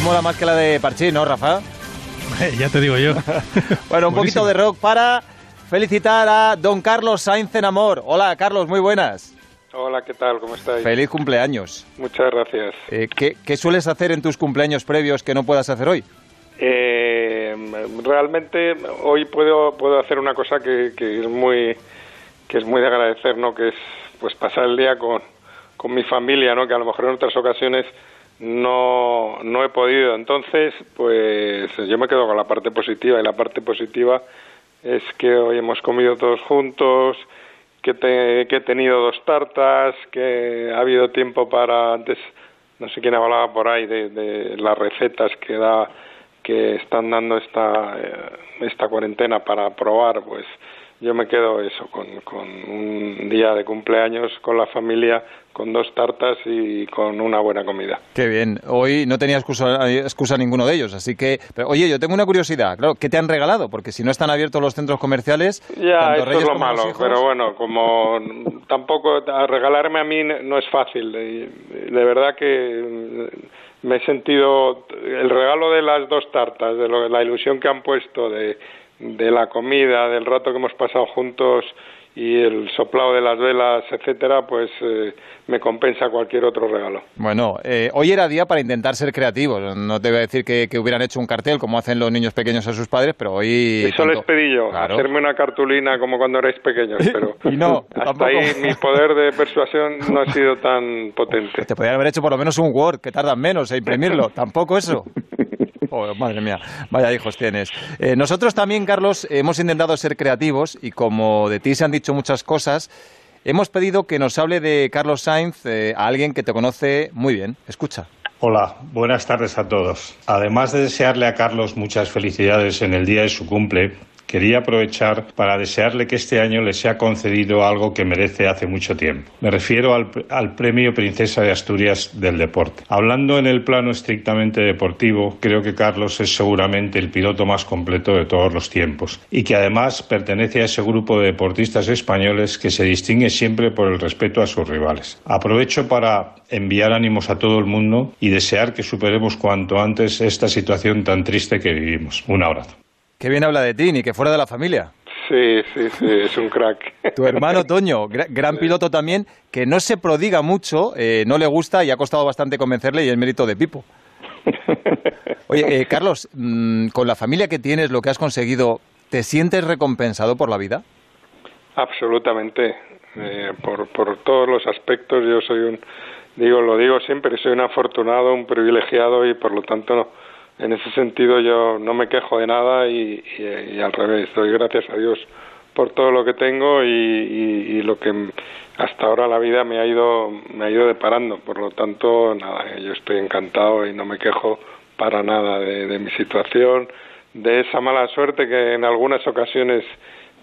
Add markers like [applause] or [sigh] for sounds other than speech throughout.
¿Cómo la más que la de Parchís, no, Rafa? [laughs] ya te digo yo. [laughs] bueno, un poquito de rock para felicitar a don Carlos Sainz en Amor. Hola, Carlos, muy buenas. Hola, ¿qué tal? ¿Cómo estáis? Feliz cumpleaños. Muchas gracias. Eh, ¿qué, sueles hacer en tus cumpleaños previos que no puedas hacer hoy? Eh, realmente hoy puedo puedo hacer una cosa que, es muy que es muy de agradecer, ¿no? Que es pues pasar el día con, con mi familia, ¿no? Que a lo mejor en otras ocasiones no, no he podido. Entonces, pues yo me quedo con la parte positiva y la parte positiva es que hoy hemos comido todos juntos, que, que he tenido dos tartas, que ha habido tiempo para antes, no sé quién hablaba por ahí de, de las recetas que da que están dando esta eh, esta cuarentena para probar, pues yo me quedo eso, con, con un día de cumpleaños con la familia, con dos tartas y con una buena comida. Qué bien. Hoy no tenía excusa, excusa ninguno de ellos, así que... oye, yo tengo una curiosidad. Claro, ¿qué te han regalado? Porque si no están abiertos los centros comerciales... Ya, es lo malo, pero bueno, como tampoco... regalarme a mí no es fácil. De, verdad que me he sentido... El regalo de las dos tartas, de la ilusión que han puesto, de de la comida, del rato que hemos pasado juntos y el soplado de las velas, etcétera, pues eh, me compensa cualquier otro regalo. Bueno, eh, hoy era día para intentar ser creativos. No te voy a decir que, hubieran hecho un cartel como hacen los niños pequeños a sus padres, pero hoy. Eso les pedí yo, hacerme una cartulina como cuando erais pequeños, pero. [laughs] y no, hasta ahí mi poder de persuasión no ha sido tan potente. Te podrían haber hecho por lo menos un Word, que tardan menos en imprimirlo. [laughs] Tampoco eso. Madre mía, vaya hijos tienes. Eh, nosotros también, Carlos, hemos intentado ser creativos y como de ti se han dicho muchas cosas, hemos pedido que nos hable de Carlos Sainz eh, a alguien que te conoce muy bien. Escucha. Hola, buenas tardes a todos. Además de desearle a Carlos muchas felicidades en el día de su cumple, quería aprovechar para desearle que este año le sea concedido algo que merece hace mucho tiempo. Me refiero al, Premio Princesa de Asturias del Deporte. Hablando en el plano estrictamente deportivo, creo que Carlos es seguramente el piloto más completo de todos los tiempos y que además pertenece a ese grupo de deportistas españoles que se distingue siempre por el respeto a sus rivales. Aprovecho para enviar ánimos a todo el mundo y desear que superemos cuanto antes esta situación tan triste que vivimos. Un abrazo. Qué bien habla de ti, ni que fuera de la familia. Sí, sí, sí, es un crack. [laughs] Tu hermano Toño, gran piloto también, que no se prodiga mucho, eh, no le gusta y ha costado bastante convencerle y es mérito de Pipo. [laughs] Oye, eh, Carlos, mm, con la familia que tienes, lo que has conseguido, ¿te sientes recompensado por la vida? Absolutamente, eh, por, por todos los aspectos. Yo soy un, digo, lo digo siempre, soy un afortunado, un privilegiado y por lo tanto no en ese sentido yo no me quejo de nada y, al revés, doy gracias a Dios por todo lo que tengo y, lo que hasta ahora la vida me ha ido me ha ido deparando. Por lo tanto nada yo estoy encantado y no me quejo para nada de, mi situación de esa mala suerte que en algunas ocasiones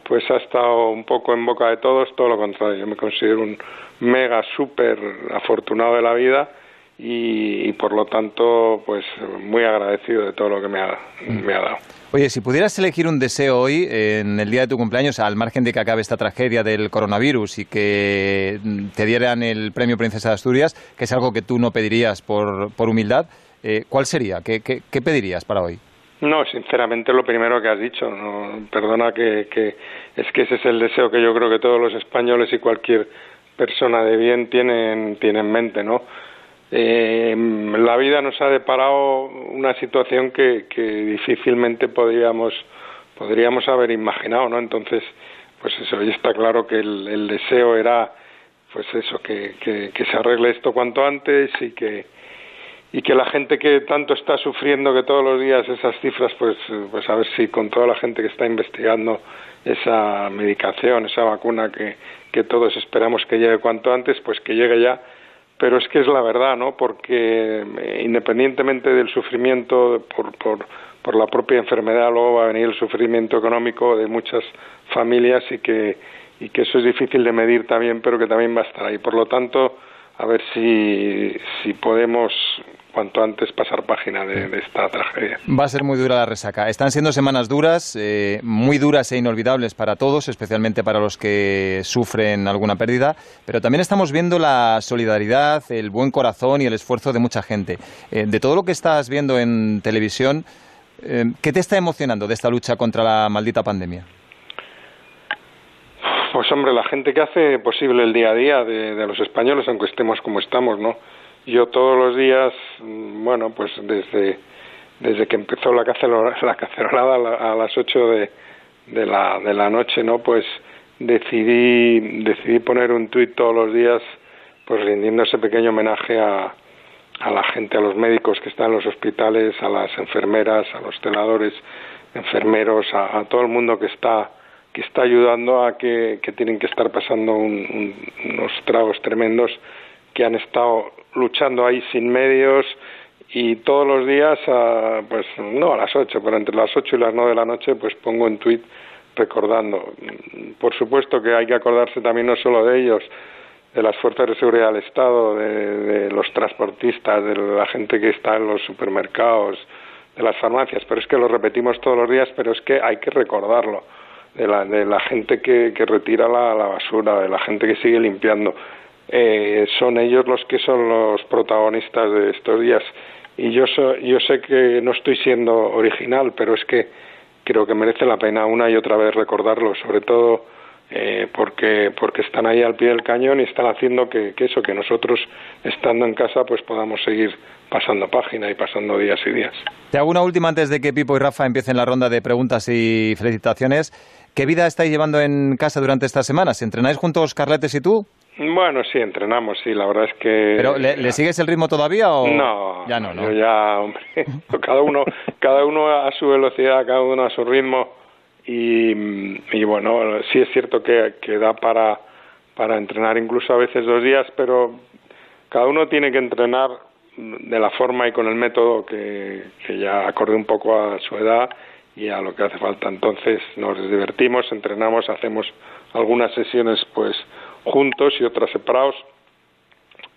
pues ha estado un poco en boca de todos todo lo contrario. Yo me considero un mega súper afortunado de la vida y, por lo tanto, pues muy agradecido de todo lo que me ha, me ha dado. Oye, si pudieras elegir un deseo hoy, en el día de tu cumpleaños, al margen de que acabe esta tragedia del coronavirus y que te dieran el premio Princesa de Asturias, que es algo que tú no pedirías por, por humildad, eh, ¿cuál sería? ¿Qué, ¿Qué, pedirías para hoy? No, sinceramente lo primero que has dicho. No, perdona que, que es que ese es el deseo que yo creo que todos los españoles y cualquier persona de bien tienen, tienen en mente, ¿no? Eh, la vida nos ha deparado una situación que, que difícilmente podríamos podríamos haber imaginado, ¿no? Entonces, pues eso, y está claro que el, deseo era, pues eso, que, que, que, se arregle esto cuanto antes y que y que la gente que tanto está sufriendo que todos los días esas cifras, pues, pues a ver si con toda la gente que está investigando esa medicación, esa vacuna que, que todos esperamos que llegue cuanto antes, pues que llegue ya pero es que es la verdad, ¿no? Porque eh, independientemente del sufrimiento por, por, por la propia enfermedad, luego va a venir el sufrimiento económico de muchas familias y que, y que eso es difícil de medir también, pero que también va a estar ahí. Por lo tanto, a ver si, si podemos cuanto antes pasar página de, esta tragedia. Va a ser muy dura la resaca. Están siendo semanas duras, eh, muy duras e inolvidables para todos, especialmente para los que sufren alguna pérdida, pero también estamos viendo la solidaridad, el buen corazón y el esfuerzo de mucha gente. Eh, de todo lo que estás viendo en televisión, eh, ¿qué te está emocionando de esta lucha contra la maldita pandemia? Pues hombre, la gente que hace posible el día a día de, los españoles, aunque estemos como estamos, ¿no? Yo todos los días, mm, bueno, pues desde, desde que empezó la, la cacerolada a, las 8 de, de, la, de la noche, ¿no? Pues decidí, decidí poner un tuit todos los días, pues rindiendo ese pequeño homenaje a, a la gente, a los médicos que están en los hospitales, a las enfermeras, a los celadores, enfermeros, a todo el mundo que está que está ayudando a que, tienen que estar pasando unos tragos tremendos que han estado luchando ahí sin medios y todos los días, pues no a las 8, pero entre las 8 y las 9 de la noche, pues pongo un tuit recordando. Por supuesto que hay que acordarse también no solo de ellos, de las fuerzas de seguridad del Estado, de, de los transportistas, de la gente que está en los supermercados, de las farmacias, pero es que lo repetimos todos los días, pero es que hay que recordarlo de la, de la gente que, que retira la, basura, de la gente que sigue limpiando. Eh, son ellos los que son los protagonistas de estos días. Y yo, yo sé que no estoy siendo original, pero es que creo que merece la pena una y otra vez recordarlo, sobre todo eh, porque, porque están ahí al pie del cañón y están haciendo que, que, eso, que nosotros estando en casa pues podamos seguir pasando página y pasando días y días. Te hago una última antes de que Pipo y Rafa empiecen la ronda de preguntas y felicitaciones. ¿Qué vida estáis llevando en casa durante estas semanas? ¿Entrenáis juntos Carletes y tú? Bueno, sí, entrenamos, sí, la verdad es que... ¿Pero le, sigues el ritmo todavía o...? No, ya no, ¿no? ya, hombre, [laughs] cada uno, cada uno a su velocidad, cada uno a su ritmo y, y bueno, sí es cierto que, que da para, para entrenar incluso a veces dos días, pero cada uno tiene que entrenar de la forma y con el método que, que ya acorde un poco a su edad y a lo que hace falta. Entonces nos divertimos, entrenamos, hacemos algunas sesiones pues juntos y otras separados.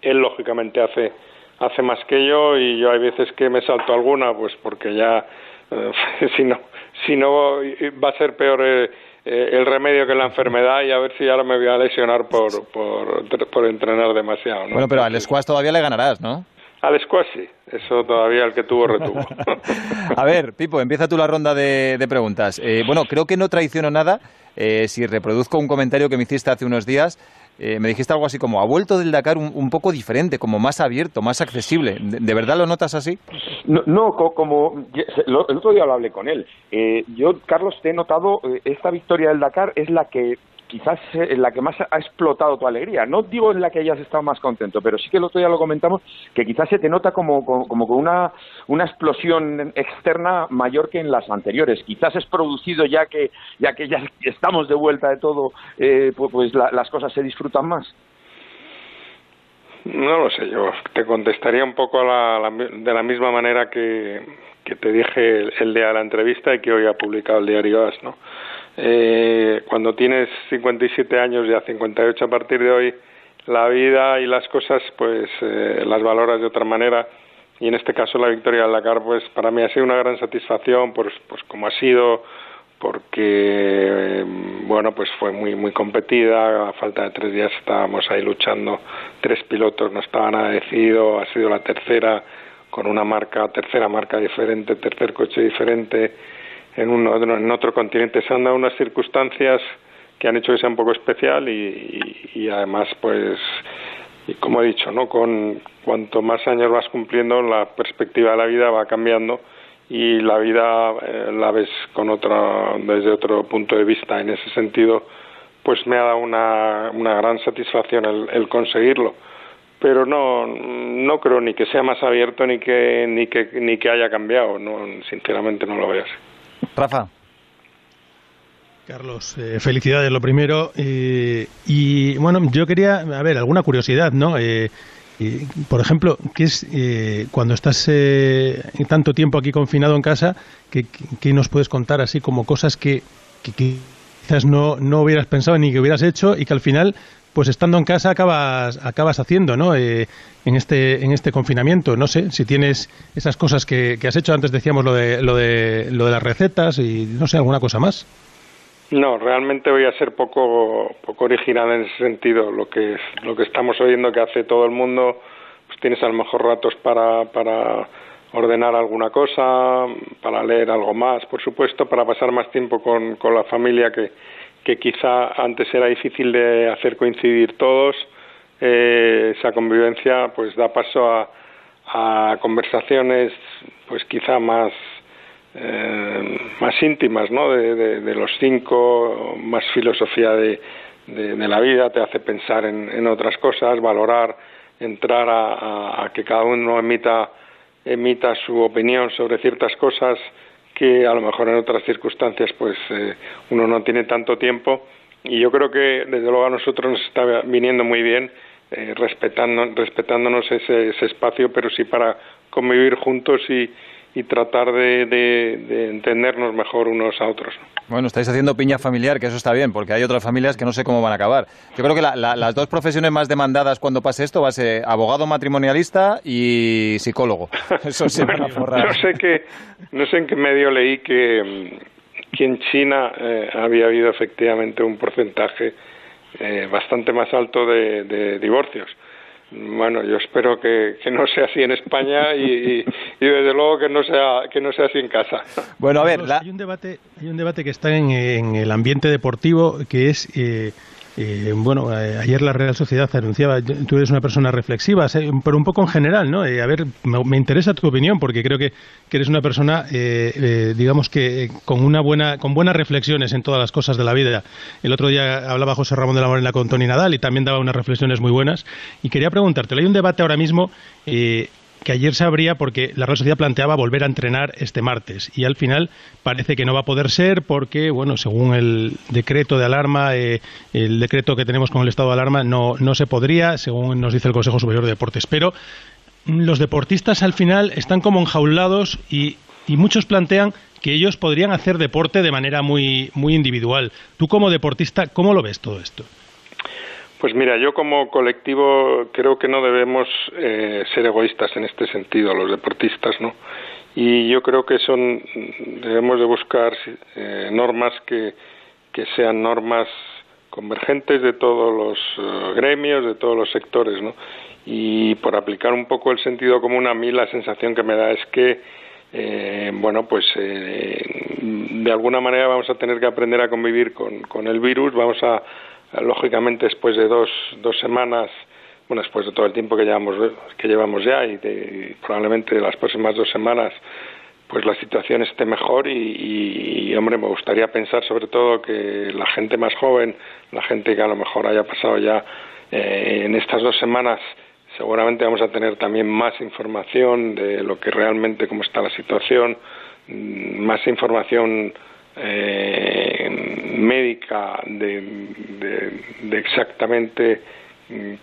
Él lógicamente hace hace más que yo y yo hay veces que me salto alguna pues porque ya eh, [laughs] si no si no va a ser peor eh, eh, el remedio que la enfermedad y a ver si ahora me voy a lesionar por por, por entrenar demasiado bueno pero al squash todavía le ganarás no al squash eso todavía el que tuvo retuvo. [laughs] a ver, Pipo, empieza tú la ronda de, preguntas. Eh, bueno, creo que no traiciono nada eh, si reproduzco un comentario que me hiciste hace unos días. Eh, me dijiste algo así como, ha vuelto del Dakar un, poco diferente, como más abierto, más accesible. ¿De, verdad lo notas así? No, como el otro día lo hablé con él. yo, Carlos, te he notado, esta victoria del Dakar es la que quizás en eh, la que más ha explotado tu alegría. No digo en la que hayas estado más contento, pero sí que el otro día lo comentamos, que quizás se te nota como, como, con una, una explosión externa mayor que en las anteriores. Quizás es producido ya que ya, que ya estamos de vuelta de todo, eh, pues, pues las cosas se disfrutan más. No lo sé, yo te contestaría un poco de la misma manera que, te dije el, día de la entrevista y que hoy ha publicado el diario AS, ¿no? Eh, cuando tienes 57 años, ya 58 a partir de hoy, la vida y las cosas, pues eh, las valoras de otra manera. Y en este caso la victoria del Dakar, pues para mí ha sido una gran satisfacción, pues, pues como ha sido, porque eh, bueno, pues fue muy muy competida. A falta de tres días estábamos ahí luchando. Tres pilotos no estaban nada decidido. Ha sido la tercera con una marca, tercera marca diferente, tercer coche diferente en, en otro continente. Se han dado unas circunstancias que han hecho que sea un poco especial y, y, además, pues, como he dicho, ¿no? Con cuanto más años vas cumpliendo, la perspectiva de la vida va cambiando y la vida eh, la ves con otra, desde otro punto de vista. En ese sentido, pues me ha dado una, una gran satisfacción el, el conseguirlo pero no no creo ni que sea más abierto ni que ni que ni que haya cambiado no sinceramente no lo veo así Rafa. Carlos, eh, felicidades lo primero. Eh, y bueno, yo quería, a ver, alguna curiosidad, ¿no? Eh, por ejemplo, ¿qué es cuando estás tanto tiempo aquí confinado en casa, ¿qué, nos puedes contar así como cosas que, quizás no, no hubieras pensado ni que hubieras hecho y que al final pues estando en casa acabas, acabas haciendo, ¿no? Eh, en, este, en este confinamiento. No sé si tienes esas cosas que, que, has hecho. Antes decíamos lo de, lo, de, lo de las recetas y no sé, alguna cosa más. No, realmente voy a ser poco, poco original en ese sentido. Lo que, lo que estamos oyendo que hace todo el mundo, pues tienes a lo mejor ratos para, para ordenar alguna cosa, para leer algo más, por supuesto, para pasar más tiempo con, con la familia que, que quizá antes era difícil de hacer coincidir todos. Eh, esa convivencia pues da paso a, conversaciones pues quizá más eh, más íntimas ¿no? De, los cinco más filosofía de, de, la vida te hace pensar en, en otras cosas valorar entrar a, a, a, que cada uno emita emita su opinión sobre ciertas cosas que a lo mejor en otras circunstancias pues eh, uno no tiene tanto tiempo. Y yo creo que desde luego a nosotros nos está viniendo muy bien eh, respetando, respetándonos ese, ese, espacio pero sí para convivir juntos y, y tratar de, de, de, entendernos mejor unos a otros. Bueno, estáis haciendo piña familiar, que eso está bien, porque hay otras familias que no sé cómo van a acabar. Yo creo que la, la, las dos profesiones más demandadas cuando pase esto va a ser abogado matrimonialista y psicólogo. [laughs] Eso se van a forrar. no sé que, no sé en qué medio leí que, que en China eh, había habido efectivamente un porcentaje eh, bastante más alto de, de divorcios bueno, yo espero que, que, no sea así en España y, y, y, desde luego que no sea que no sea así en casa. Bueno, a ver, la... hay un debate hay un debate que está en, en el ambiente deportivo que es eh, eh, bueno, eh, ayer la Real Sociedad anunciaba, tú eres una persona reflexiva, pero un poco en general, ¿no? Eh, a ver, me, interesa tu opinión porque creo que, eres una persona, digamos que con una buena, con buenas reflexiones en todas las cosas de la vida. El otro día hablaba José Ramón de la Morena con Tony Nadal y también daba unas reflexiones muy buenas. Y quería preguntarte, hay un debate ahora mismo que ayer se abría porque la Real Sociedad planteaba volver a entrenar este martes y al final parece que no va a poder ser porque, bueno, según el decreto de alarma, eh, el decreto que tenemos con el estado de alarma, no, no se podría, según nos dice el Consejo Superior de Deportes. Pero los deportistas al final están como enjaulados y, y muchos plantean que ellos podrían hacer deporte de manera muy, muy individual. Tú como deportista, ¿cómo lo ves todo esto? Pues mira, yo como colectivo creo que no debemos eh, ser egoístas en este sentido, los deportistas, ¿no? Y yo creo que son debemos de buscar eh, normas que, que sean normas convergentes de todos los uh, gremios, de todos los sectores, ¿no? Y por aplicar un poco el sentido común, a mí la sensación que me da es que, eh, bueno, pues eh, de alguna manera vamos a tener que aprender a convivir con, con el virus, vamos a lógicamente después de dos, dos semanas, bueno, después de todo el tiempo que llevamos, que llevamos ya y, de, probablemente las próximas dos semanas, pues la situación esté mejor y, hombre, me gustaría pensar sobre todo que la gente más joven, la gente que a lo mejor haya pasado ya eh, en estas dos semanas, seguramente vamos a tener también más información de lo que realmente, cómo está la situación, más información eh, médica de, de, exactamente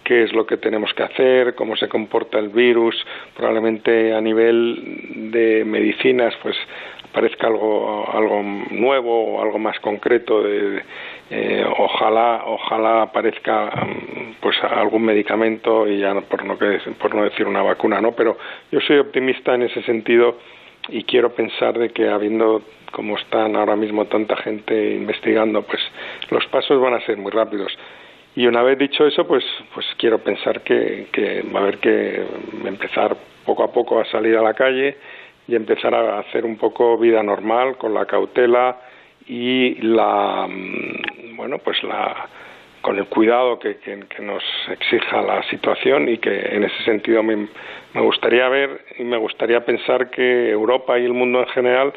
qué es lo que tenemos que hacer, cómo se comporta el virus, probablemente a nivel de medicinas pues parezca algo algo nuevo o algo más concreto de, eh, ojalá ojalá aparezca pues algún medicamento y ya por no por no decir una vacuna no pero yo soy optimista en ese sentido y quiero pensar de que habiendo como están ahora mismo tanta gente investigando, pues los pasos van a ser muy rápidos. Y una vez dicho eso, pues, pues quiero pensar que, que va a haber que empezar poco a poco a salir a la calle y empezar a hacer un poco vida normal con la cautela y la, bueno, pues la, con el cuidado que, que, nos exija la situación y que en ese sentido me, me gustaría ver y me gustaría pensar que Europa y el mundo en general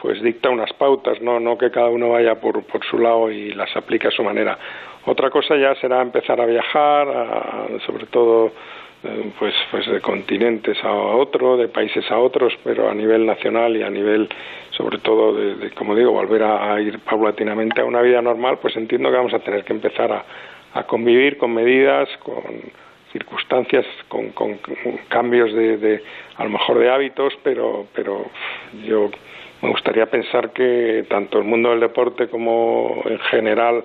pues dicta unas pautas, no, no que cada uno vaya por, por su lado y las aplique a su manera. Otra cosa ya será empezar a viajar, a, sobre todo pues, pues de continentes a otro, de países a otros, pero a nivel nacional y a nivel, sobre todo, de, de como digo, volver a, a, ir paulatinamente a una vida normal, pues entiendo que vamos a tener que empezar a, a convivir con medidas, con circunstancias, con, con cambios de, de, a lo mejor de hábitos, pero, pero yo me gustaría pensar que tanto el mundo del deporte como en general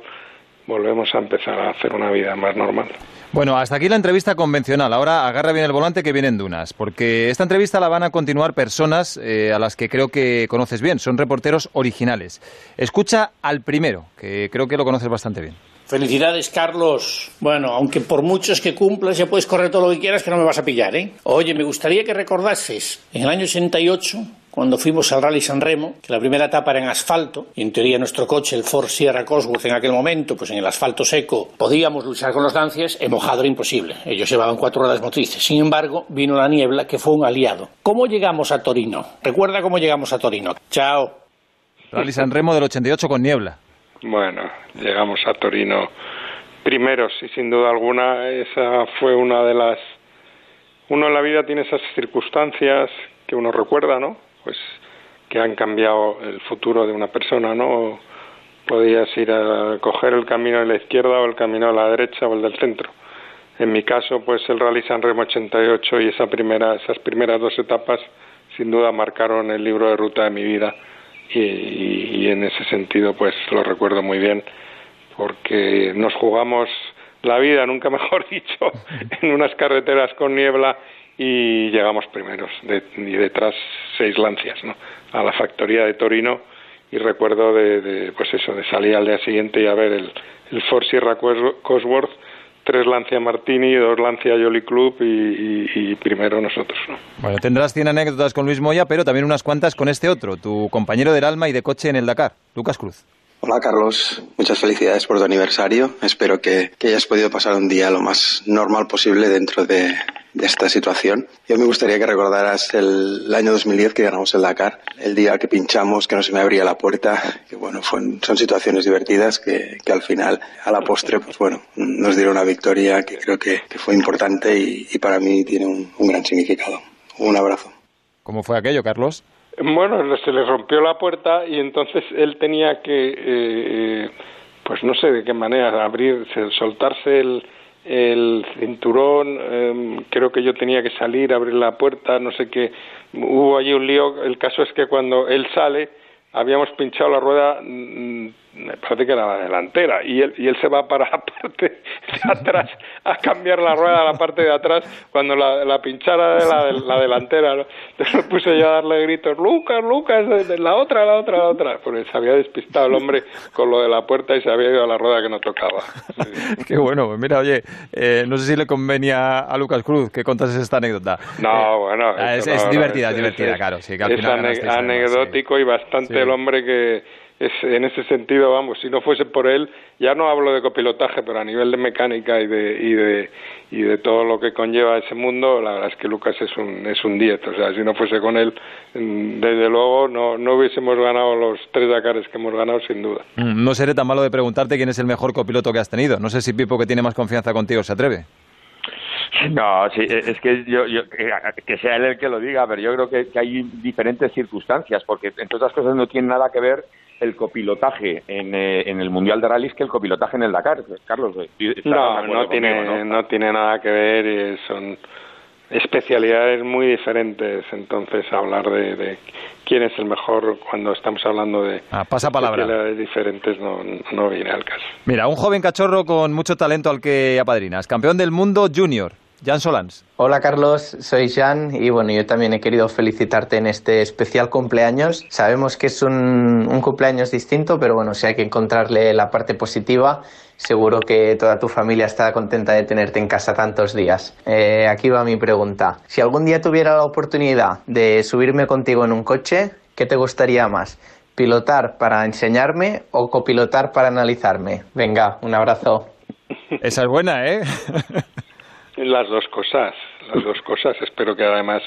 volvemos a empezar a hacer una vida más normal. Bueno, hasta aquí la entrevista convencional. Ahora agarra bien el volante que vienen dunas, porque esta entrevista la van a continuar personas eh, a las que creo que conoces bien. Son reporteros originales. Escucha al primero, que creo que lo conoces bastante bien. Felicidades, Carlos. Bueno, aunque por muchos que cumplas ya puedes correr todo lo que quieras, que no me vas a pillar, ¿eh? Oye, me gustaría que recordases, en el año 88, cuando fuimos al Rally San Remo, que la primera etapa era en asfalto, y en teoría nuestro coche, el Ford Sierra Cosworth, en aquel momento, pues en el asfalto seco, podíamos luchar con los lancias, en mojado era imposible. Ellos llevaban cuatro ruedas motrices. Sin embargo, vino la niebla, que fue un aliado. ¿Cómo llegamos a Torino? Recuerda cómo llegamos a Torino. Chao. Rally San Remo del 88 con niebla. Bueno, llegamos a Torino primeros y sin duda alguna esa fue una de las... Uno en la vida tiene esas circunstancias que uno recuerda, ¿no? Pues que han cambiado el futuro de una persona, ¿no? Podías ir a coger el camino de la izquierda o el camino de la derecha o el del centro. En mi caso, pues el Rally San Remo 88 y esa primera, esas primeras dos etapas sin duda marcaron el libro de ruta de mi vida y, en ese sentido pues lo recuerdo muy bien porque nos jugamos la vida, nunca [laughs] mejor dicho, en unas carreteras con niebla y llegamos primeros y detrás seis lancias ¿no? a la factoría de Torino y recuerdo de, pues eso de salir al día siguiente y a ver el, el Ford Sierra Cosworth tres Lancia Martini, dos Lancia Jolly Club y, primero nosotros. ¿no? Bueno, tendrás 100 anécdotas con Luis Moya, pero también unas cuantas con este otro, tu compañero del alma y de coche en el Dakar, Lucas Cruz. Hola Carlos, muchas felicidades por tu aniversario. Espero que, hayas podido pasar un día lo más normal posible dentro de, esta situación. Yo me gustaría que recordaras el, año 2010 que ganamos el Dakar, el día que pinchamos, que no se me abría la puerta, que bueno, son situaciones divertidas que, al final, a la postre, pues bueno, nos dieron una victoria que creo que, fue importante y, para mí tiene un, un gran significado. Un abrazo. ¿Cómo fue aquello, Carlos? Bueno, se le rompió la puerta y entonces él tenía que, eh, eh, pues no sé de qué manera, abrir, soltarse el, el cinturón, em, creo que yo tenía que salir, abrir la puerta, no sé qué, hubo allí un lío, el caso es que cuando él sale, habíamos pinchado la rueda mm, parece que era la delantera y él y él se va para la [laughs] parte de atrás a cambiar la rueda a la parte de atrás cuando la, la pinchara de la, la delantera ¿no? [laughs] entonces puse yo a darle gritos Lucas Lucas la otra la otra la otra porque se había despistado el hombre con lo de la puerta y se había ido a la rueda que no tocaba. [laughs] Qué bueno pues mira oye eh, no sé si le convenía a Lucas Cruz que contases esta anécdota. No eh, bueno ah, es, divertida es, divertida claro sí, que al es anecdótico y bastante el hombre que es, en ese sentido, vamos, si no fuese por él, ya no hablo de copilotaje, pero a nivel de mecánica y de, y de, y de todo lo que conlleva ese mundo, la verdad es que Lucas es un, es un 10. O sea, si no fuese con él, mm, desde luego no, no hubiésemos ganado los tres Dakares que hemos ganado, sin duda. Mm, no seré tan malo de preguntarte quién es el mejor copiloto que has tenido. No sé si Pipo, que tiene más confianza contigo, se atreve. [laughs] No, sí, e, es que yo, que sea él el que lo diga, pero yo creo que, que hay diferentes circunstancias, porque entre otras cosas no tiene nada que ver el copilotaje en, eh, en el Mundial de Rallys que el copilotaje en el Dakar. Carlos, no, no tiene, ¿no? tiene nada que ver, son especialidades muy diferentes, entonces hablar de, quién es el mejor cuando estamos hablando de ah, pasa palabra. especialidades diferentes no, no viene al caso. Mira, un joven cachorro con mucho talento al que apadrinas, campeón del mundo junior, Jan Solans. Hola Carlos, soy Jan y bueno, yo también he querido felicitarte en este especial cumpleaños. Sabemos que es un, cumpleaños distinto, pero bueno, si hay que encontrarle la parte positiva, seguro que toda tu familia está contenta de tenerte en casa tantos días. Eh, aquí va mi pregunta. Si algún día tuviera la oportunidad de subirme contigo en un coche, ¿qué te gustaría más? ¿Pilotar para enseñarme o copilotar para analizarme? Venga, un abrazo. Esa es buena, ¿eh? [laughs] Las dos cosas, las dos cosas. Espero que además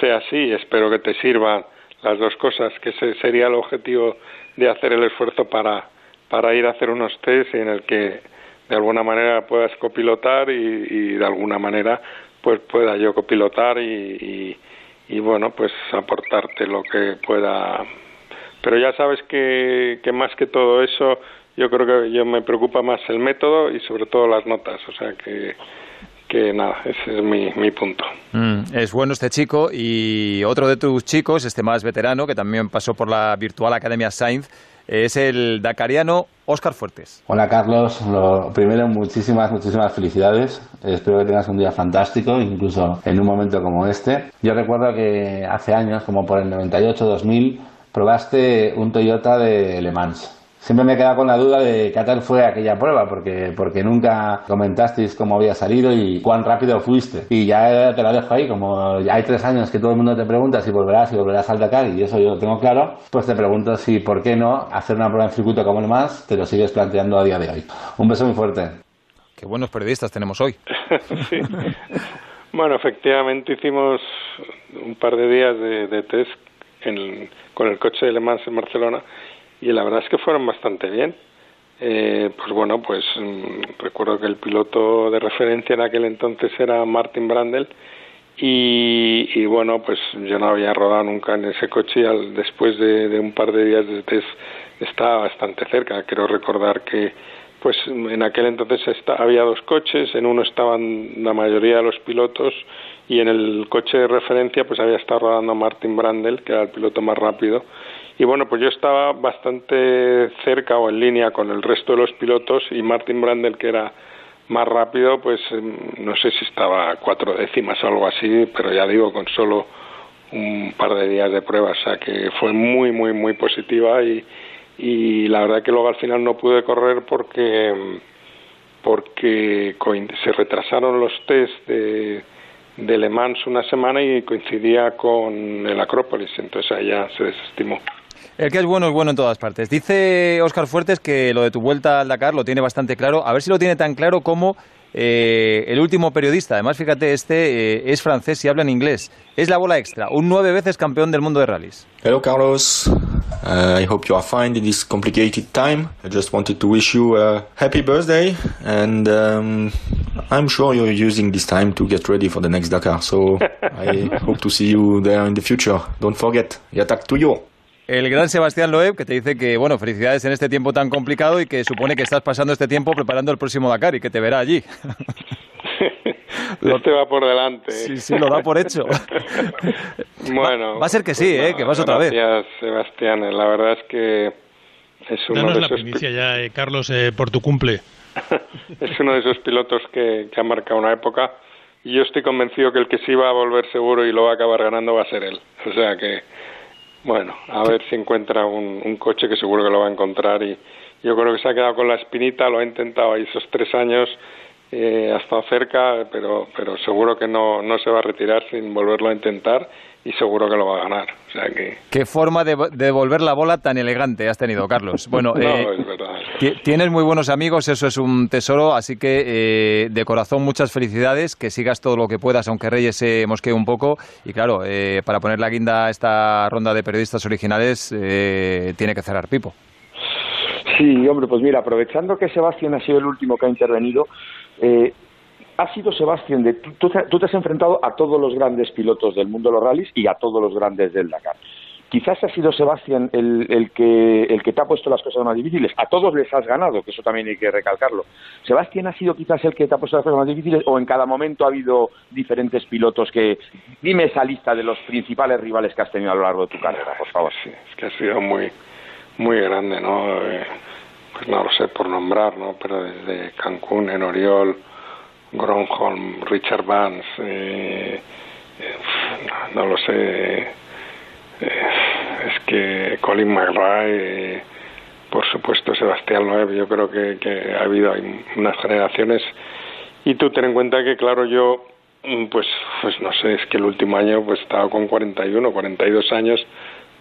sea así. Espero que te sirvan las dos cosas, que ese sería el objetivo de hacer el esfuerzo para, para ir a hacer unos test en el que de alguna manera puedas copilotar y, de alguna manera pues pueda yo copilotar y, y, bueno pues aportarte lo que pueda pero ya sabes que, que más que todo eso yo creo que yo me preocupa más el método y sobre todo las notas o sea que que nada, ese es mi, mi punto. Mm, es bueno este chico y otro de tus chicos, este más veterano, que también pasó por la virtual Academia Sainz, es el dacariano Óscar Fuertes. Hola Carlos, lo primero muchísimas, muchísimas felicidades. Espero que tengas un día fantástico, incluso en un momento como este. Yo recuerdo que hace años, como por el 98-2000, probaste un Toyota de Le Mans siempre me he quedado con la duda de qué tal fue aquella prueba, porque, porque nunca comentasteis cómo había salido y cuán rápido fuiste. Y ya te la dejo ahí, como ya hay tres años que todo el mundo te pregunta si volverás, y volverás al Dakar, y eso yo lo tengo claro, pues te pregunto si, ¿por qué no hacer una prueba en circuito como el más? Te lo sigues planteando a día de hoy. Un beso muy fuerte. Qué buenos periodistas tenemos hoy. [laughs] [laughs] Bueno, efectivamente hicimos un par de días de, test con el coche de Le Mans en Barcelona y la verdad es que fueron bastante bien. Eh, pues bueno, pues mm, recuerdo que el piloto de referencia en aquel entonces era Martin Brandel y, bueno, pues yo no había rodado nunca en ese coche y al, después de, un par de días de test estaba bastante cerca. Quiero recordar que pues en aquel entonces había dos coches, en uno estaban la mayoría de los pilotos y en el coche de referencia pues había estado rodando Martin Brandel, que era el piloto más rápido y bueno, pues yo estaba bastante cerca o en línea con el resto de los pilotos y Martin Brandel, que era más rápido, pues em, no sé si estaba cuatro décimas o algo así, pero ya digo, con solo un par de días de pruebas, o sea que fue muy, muy, muy positiva y, y la verdad que luego al final no pude correr porque porque se retrasaron los test de, de Le Mans una semana y coincidía con el Acrópolis, entonces allá se desestimó. El que es bueno es bueno en todas partes. Dice Óscar Fuertes que lo de tu vuelta al Dakar lo tiene bastante claro. A ver si lo tiene tan claro como eh, el último periodista. Además, fíjate, este eh, es francés y habla en inglés. Es la bola extra, un nueve veces campeón del mundo de rallies. Hello, Carlos. Uh, I hope you are fine in this complicated time. I just wanted to wish you a happy birthday, and um, I'm sure you're using this time to get ready for the next Dakar. So [laughs] I hope to see you there in the future. Don't forget, attack to you el gran Sebastián Loeb, que te dice que, bueno, felicidades en este tiempo tan complicado y que supone que estás pasando este tiempo preparando el próximo Dakar y que te verá allí. [laughs] Lo te va por delante. Sí, sí, lo da por hecho. [laughs] bueno. Va, a ser que sí, ¿eh? que vas otra vez. Gracias, Sebastián. La verdad es que es uno Danos de la esos... primicia ya, eh, Carlos, eh, por tu cumple. [laughs] es uno de esos pilotos que, que ha marcado una época y yo estoy convencido que el que sí va a volver seguro y lo va a acabar ganando va a ser él. O sea que bueno, a ver si encuentra un, coche que seguro que lo va a encontrar y yo creo que se ha quedado con la espinita, lo ha intentado ahí esos tres años, eh, ha estado cerca, pero, pero seguro que no, no se va a retirar sin volverlo a intentar y seguro que lo va a ganar. O sea que... Qué forma de devolver la bola tan elegante has tenido, Carlos. Bueno, [laughs] eh, es verdad. Tienes muy buenos amigos, eso es un tesoro, así que eh, de corazón muchas felicidades, que sigas todo lo que puedas, aunque Reyes se mosquee un poco. Y claro, eh, para poner la guinda a esta ronda de periodistas originales, tiene que cerrar Pipo. Sí, hombre, pues mira, aprovechando que Sebastián ha sido el último que ha intervenido, eh, ha sido Sebastián, de, tú, te has enfrentado a todos los grandes pilotos del mundo de los rallies y a todos los grandes del Dakar. Quizás ha sido Sebastián el, que, el que te ha puesto las cosas más difíciles. A todos les has ganado, que eso también hay que recalcarlo. ¿Sebastián ha sido quizás el que te ha puesto las cosas más difíciles o en cada momento ha habido diferentes pilotos que... Dime esa lista de los principales rivales que has tenido a lo largo de tu carrera, por favor. Sí, es que ha sido muy, muy grande, ¿no? Eh, pues no lo sé por nombrar, ¿no? Pero desde Cancún, en Oriol, Gronholm, Richard Vance, eh, eh, no, lo sé, eh, es que Colin McRae, por supuesto Sebastián Loeb, yo creo que, que ha habido unas generaciones. Y tú ten en cuenta que claro yo mm, pues pues no sé, es que el último año pues estaba con 41, 42 años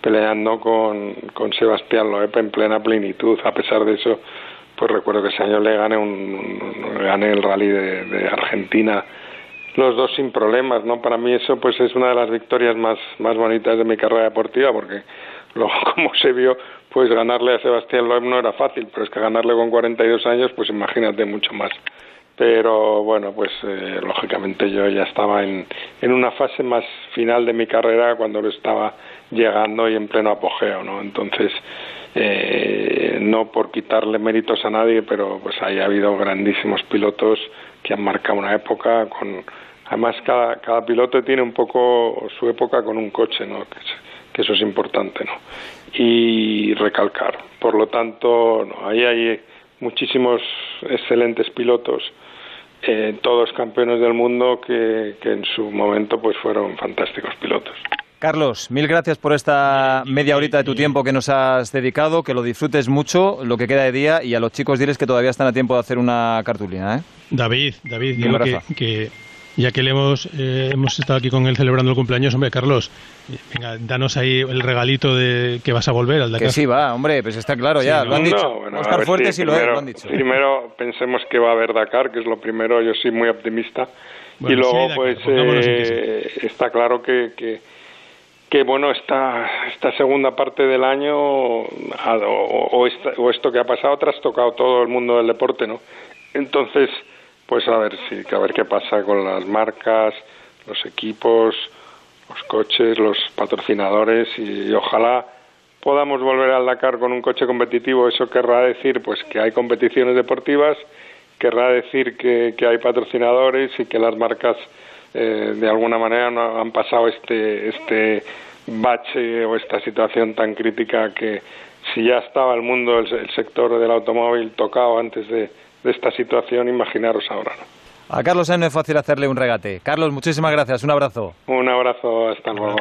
peleando con, con Sebastián Loeb en plena plenitud, a pesar de eso pues recuerdo que ese año le gané, un, gané el rally de, Argentina los dos sin problemas, ¿no? Para mí eso pues es una de las victorias más, más bonitas de mi carrera deportiva porque luego [laughs] como se vio pues ganarle a Sebastián Loeb no era fácil, pero es que ganarle con 42 años pues imagínate mucho más. Pero bueno, pues eh, lógicamente yo ya estaba en, en una fase más final de mi carrera cuando lo estaba llegando y en pleno apogeo, ¿no? Entonces Eh, no por quitarle méritos a nadie, pero pues ahí ha habido grandísimos pilotos que han marcado una época con además cada, cada piloto tiene un poco su época con un coche, ¿no? Que, eso es importante, ¿no? Y recalcar. Por lo tanto, ahí hay muchísimos excelentes pilotos eh, todos campeones del mundo que, que, en su momento pues fueron fantásticos pilotos. Carlos, mil gracias por esta media horita de tu tiempo que nos has dedicado, que lo disfrutes mucho, lo que queda de día, y a los chicos diles que todavía están a tiempo de hacer una cartulina. ¿eh? David, David, digo que, ya que le hemos, eh, hemos estado aquí con él celebrando el cumpleaños, hombre, Carlos, venga, danos ahí el regalito de que vas a volver al Dakar. Que sí, va, hombre, pues está claro ya, lo han dicho. Oscar Fuerte sí, lo, han dicho. Primero pensemos que va a haber Dakar, que es lo primero, yo soy muy optimista. y luego, pues, eh, está claro que, que, que, bueno, esta, esta segunda parte del año, o, o, o esto que ha pasado, trastocado todo el mundo del deporte, ¿no? Entonces pues a ver si a ver qué pasa con las marcas, los equipos, los coches, los patrocinadores y, ojalá podamos volver al Dakar con un coche competitivo. Eso querrá decir pues que hay competiciones deportivas, querrá decir que, hay patrocinadores y que las marcas eh, de alguna manera no han pasado este este bache o esta situación tan crítica que si ya estaba el mundo, el sector del automóvil tocado antes de, de esta situación, imaginaros ahora. A Carlos no es fácil hacerle un regate. Carlos, muchísimas gracias. Un abrazo. Un abrazo. Hasta luego.